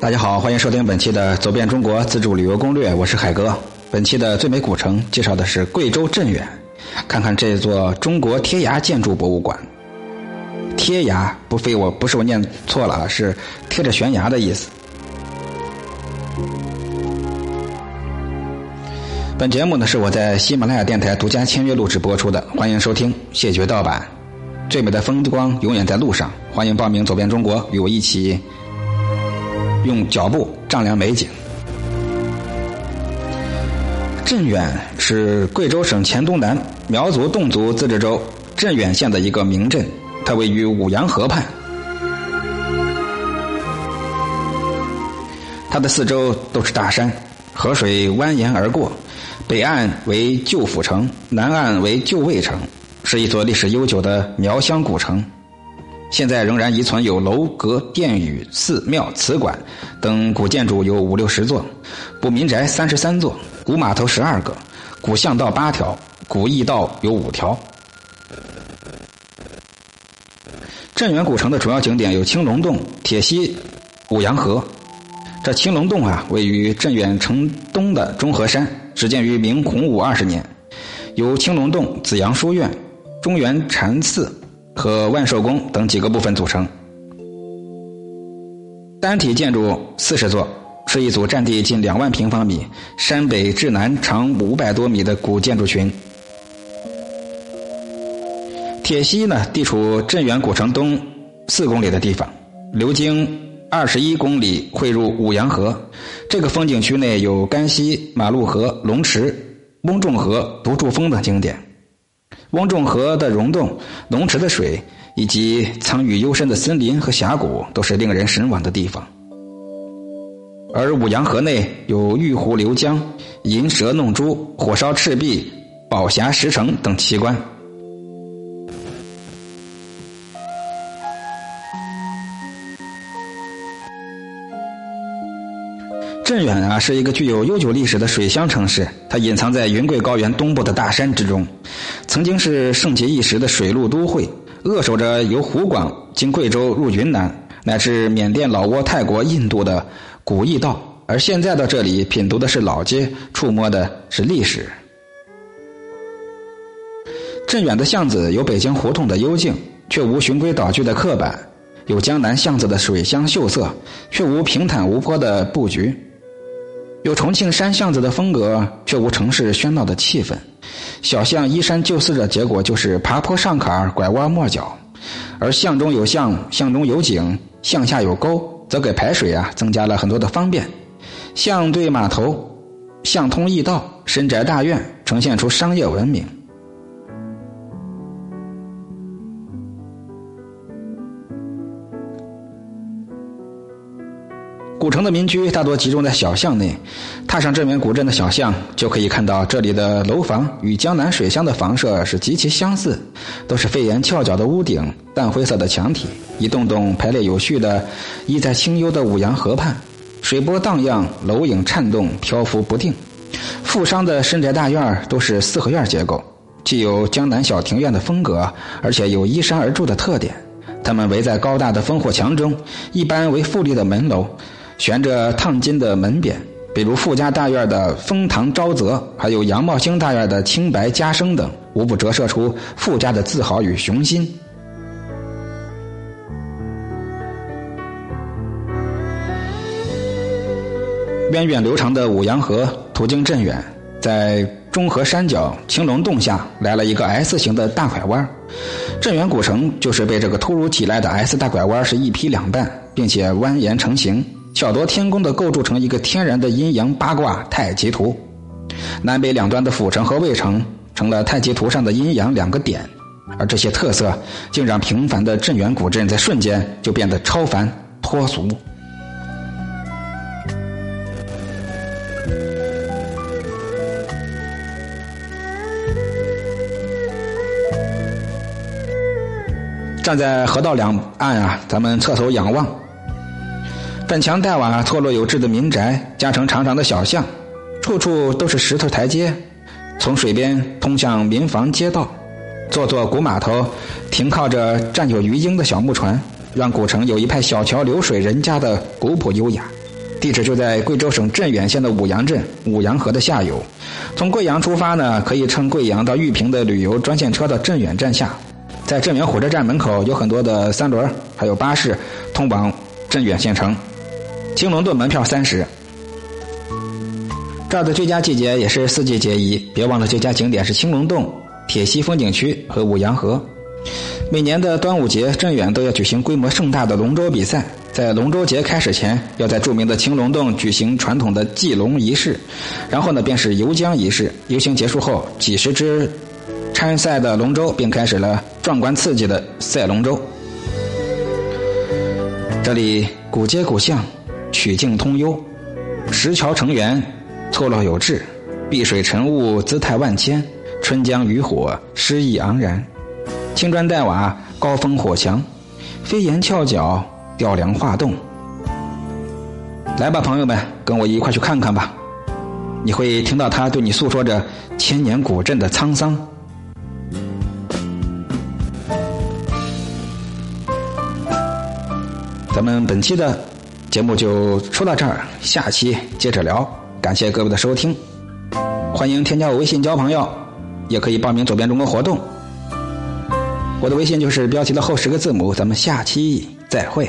大家好，欢迎收听本期的《走遍中国自助旅游攻略》，我是海哥。本期的最美古城介绍的是贵州镇远，看看这座中国贴崖建筑博物馆。贴崖不非我不是我念错了，是贴着悬崖的意思。本节目呢是我在喜马拉雅电台独家签约录制播出的，欢迎收听，谢绝盗版。最美的风光永远在路上，欢迎报名走遍中国，与我一起用脚步丈量美景。镇远是贵州省黔东南苗族侗族自治州镇远县的一个名镇，它位于五羊河畔，它的四周都是大山，河水蜿蜒而过，北岸为旧府城，南岸为旧卫城。是一座历史悠久的苗乡古城，现在仍然遗存有楼阁、殿宇、寺庙、祠馆等古建筑有五六十座，古民宅三十三座，古码头十二个，古巷道八条，古驿道有五条。镇远古城的主要景点有青龙洞、铁西、五羊河。这青龙洞啊，位于镇远城东的中和山，始建于明洪武二十年，由青龙洞、紫阳书院。中原禅寺和万寿宫等几个部分组成，单体建筑四十座，是一组占地近两万平方米、山北至南长五百多米的古建筑群。铁西呢，地处镇远古城东四公里的地方，流经二十一公里汇入五羊河。这个风景区内有甘溪、马路河、龙池、翁仲河、独柱峰等景点。翁仲河的溶洞、龙池的水，以及藏于幽深的森林和峡谷，都是令人神往的地方。而五羊河内有玉壶流江、银蛇弄珠、火烧赤壁、宝匣石城等奇观。镇远啊，是一个具有悠久历史的水乡城市，它隐藏在云贵高原东部的大山之中，曾经是盛极一时的水陆都会，扼守着由湖广经贵州入云南，乃至缅甸、老挝、泰国、印度的古驿道。而现在到这里品读的是老街，触摸的是历史。镇远的巷子有北京胡同的幽静，却无循规蹈矩的刻板；有江南巷子的水乡秀色，却无平坦无坡的布局。有重庆山巷子的风格，却无城市喧闹的气氛。小巷依山就寺的结果就是爬坡上坎、拐弯抹角；而巷中有巷，巷中有井，巷下有沟，则给排水啊增加了很多的方便。巷对码头，巷通驿道，深宅大院，呈现出商业文明。古城的民居大多集中在小巷内，踏上镇远古镇的小巷，就可以看到这里的楼房与江南水乡的房舍是极其相似，都是飞檐翘角的屋顶，淡灰色的墙体，一栋栋排列有序的依在清幽的五羊河畔，水波荡漾，楼影颤动，漂浮不定。富商的深宅大院都是四合院结构，既有江南小庭院的风格，而且有依山而筑的特点。它们围在高大的烽火墙中，一般为富丽的门楼。悬着烫金的门匾，比如富家大院的封堂昭泽，还有杨茂兴大院的清白家生等，无不折射出富家的自豪与雄心。源远流长的五羊河途经镇远，在中河山脚青龙洞下来了一个 S 型的大拐弯，镇远古城就是被这个突如其来的 S 大拐弯是一劈两半，并且蜿蜒成型。巧夺天工的构筑成一个天然的阴阳八卦太极图，南北两端的府城和卫城成了太极图上的阴阳两个点，而这些特色竟让平凡的镇远古镇在瞬间就变得超凡脱俗。站在河道两岸啊，咱们侧头仰望。粉墙黛瓦、错落有致的民宅，加成长长的小巷，处处都是石头台阶，从水边通向民房街道。座座古码头停靠着站有鱼鹰的小木船，让古城有一派小桥流水人家的古朴优雅。地址就在贵州省镇远县的舞阳镇舞阳河的下游。从贵阳出发呢，可以乘贵阳到玉屏的旅游专线车到镇远站下。在镇远火车站门口有很多的三轮，还有巴士通往镇远县城。青龙洞门票三十。这儿的最佳季节也是四季皆宜，别忘了最佳景点是青龙洞、铁西风景区和舞阳河。每年的端午节，镇远都要举行规模盛大的龙舟比赛。在龙舟节开始前，要在著名的青龙洞举行传统的祭龙仪式，然后呢，便是游江仪式。游行结束后，几十只参赛的龙舟便开始了壮观刺激的赛龙舟。这里古街古巷，曲径通幽，石桥成垣。错落有致，碧水晨雾，姿态万千；春江渔火，诗意盎然。青砖黛瓦，高峰火墙，飞檐翘角，雕梁画栋。来吧，朋友们，跟我一块去看看吧。你会听到他对你诉说着千年古镇的沧桑。咱们本期的节目就说到这儿，下期接着聊。感谢各位的收听，欢迎添加我微信交朋友，也可以报名走遍中国活动。我的微信就是标题的后十个字母，咱们下期再会。